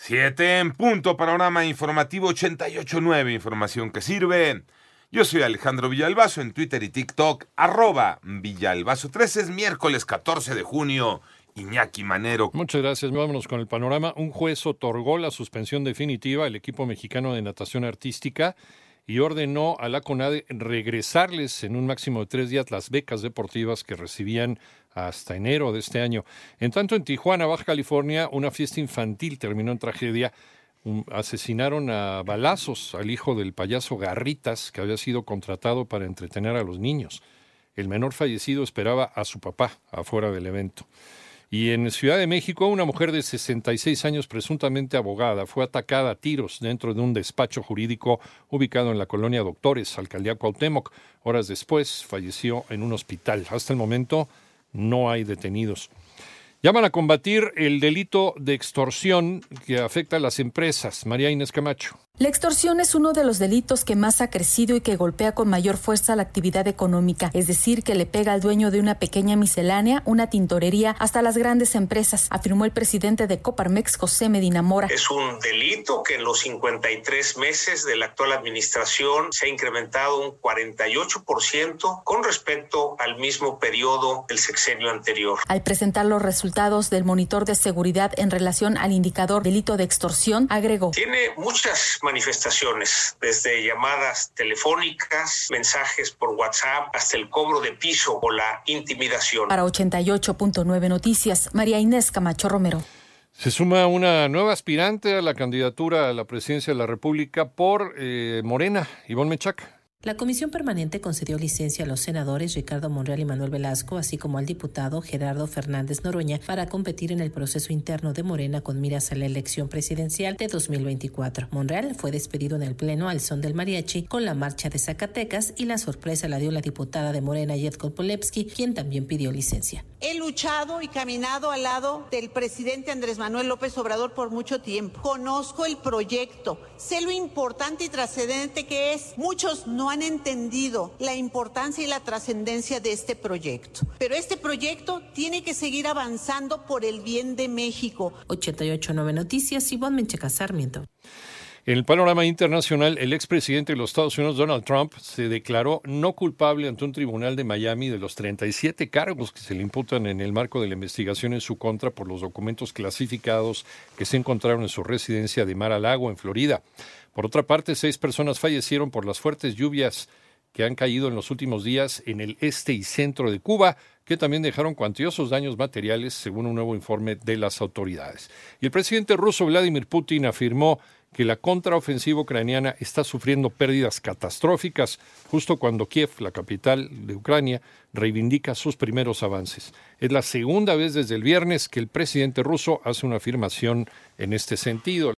Siete en punto, panorama informativo 88.9, información que sirve. Yo soy Alejandro Villalbazo en Twitter y TikTok, arroba Villalbazo. 13 es miércoles 14 de junio. Iñaki Manero. Muchas gracias. Vámonos con el panorama. Un juez otorgó la suspensión definitiva al equipo mexicano de natación artística y ordenó a la CONADE regresarles en un máximo de tres días las becas deportivas que recibían hasta enero de este año. En tanto, en Tijuana, Baja California, una fiesta infantil terminó en tragedia. asesinaron a balazos al hijo del payaso Garritas, que había sido contratado para entretener a los niños. El menor fallecido esperaba a su papá afuera del evento. Y en Ciudad de México, una mujer de 66 años, presuntamente abogada, fue atacada a tiros dentro de un despacho jurídico ubicado en la colonia Doctores, alcaldía Cuauhtémoc. Horas después falleció en un hospital. Hasta el momento no hay detenidos. Llaman a combatir el delito de extorsión que afecta a las empresas. María Inés Camacho. La extorsión es uno de los delitos que más ha crecido y que golpea con mayor fuerza la actividad económica, es decir, que le pega al dueño de una pequeña miscelánea, una tintorería, hasta las grandes empresas, afirmó el presidente de Coparmex, José Medina Mora. Es un delito que en los 53 meses de la actual administración se ha incrementado un 48% con respecto al mismo periodo del sexenio anterior. Al presentar los resultados del monitor de seguridad en relación al indicador delito de extorsión, agregó. Tiene muchas manifestaciones, desde llamadas telefónicas, mensajes por WhatsApp, hasta el cobro de piso o la intimidación. Para 88.9 Noticias, María Inés Camacho Romero. Se suma una nueva aspirante a la candidatura a la presidencia de la República por eh, Morena, Ivonne Mechac. La Comisión Permanente concedió licencia a los senadores Ricardo Monreal y Manuel Velasco, así como al diputado Gerardo Fernández Noroña, para competir en el proceso interno de Morena con miras a la elección presidencial de 2024. Monreal fue despedido en el Pleno al son del mariachi con la marcha de Zacatecas y la sorpresa la dio la diputada de Morena, Yetko Polepsky, quien también pidió licencia. He luchado y caminado al lado del presidente Andrés Manuel López Obrador por mucho tiempo. Conozco el proyecto, sé lo importante y trascendente que es. Muchos han entendido la importancia y la trascendencia de este proyecto. Pero este proyecto tiene que seguir avanzando por el bien de México. 889 Noticias, Ivonne Mencheca Sarmiento. En el panorama internacional, el expresidente de los Estados Unidos, Donald Trump, se declaró no culpable ante un tribunal de Miami de los 37 cargos que se le imputan en el marco de la investigación en su contra por los documentos clasificados que se encontraron en su residencia de Mar a Lago, en Florida. Por otra parte, seis personas fallecieron por las fuertes lluvias que han caído en los últimos días en el este y centro de Cuba, que también dejaron cuantiosos daños materiales, según un nuevo informe de las autoridades. Y el presidente ruso Vladimir Putin afirmó que la contraofensiva ucraniana está sufriendo pérdidas catastróficas justo cuando Kiev, la capital de Ucrania, reivindica sus primeros avances. Es la segunda vez desde el viernes que el presidente ruso hace una afirmación en este sentido.